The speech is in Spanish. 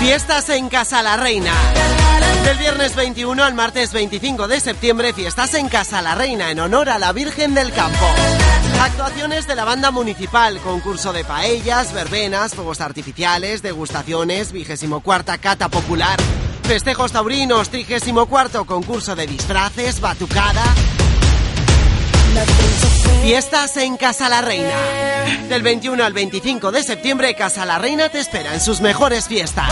Fiestas en Casa la Reina. Del viernes 21 al martes 25 de septiembre, fiestas en Casa la Reina en honor a la Virgen del Campo. Actuaciones de la banda municipal, concurso de paellas, verbenas, fuegos artificiales, degustaciones, vigésimo cuarta cata popular, festejos taurinos, trigésimo cuarto concurso de disfraces, batucada. Fiestas en Casa la Reina. Del 21 al 25 de septiembre, Casa la Reina te espera en sus mejores fiestas.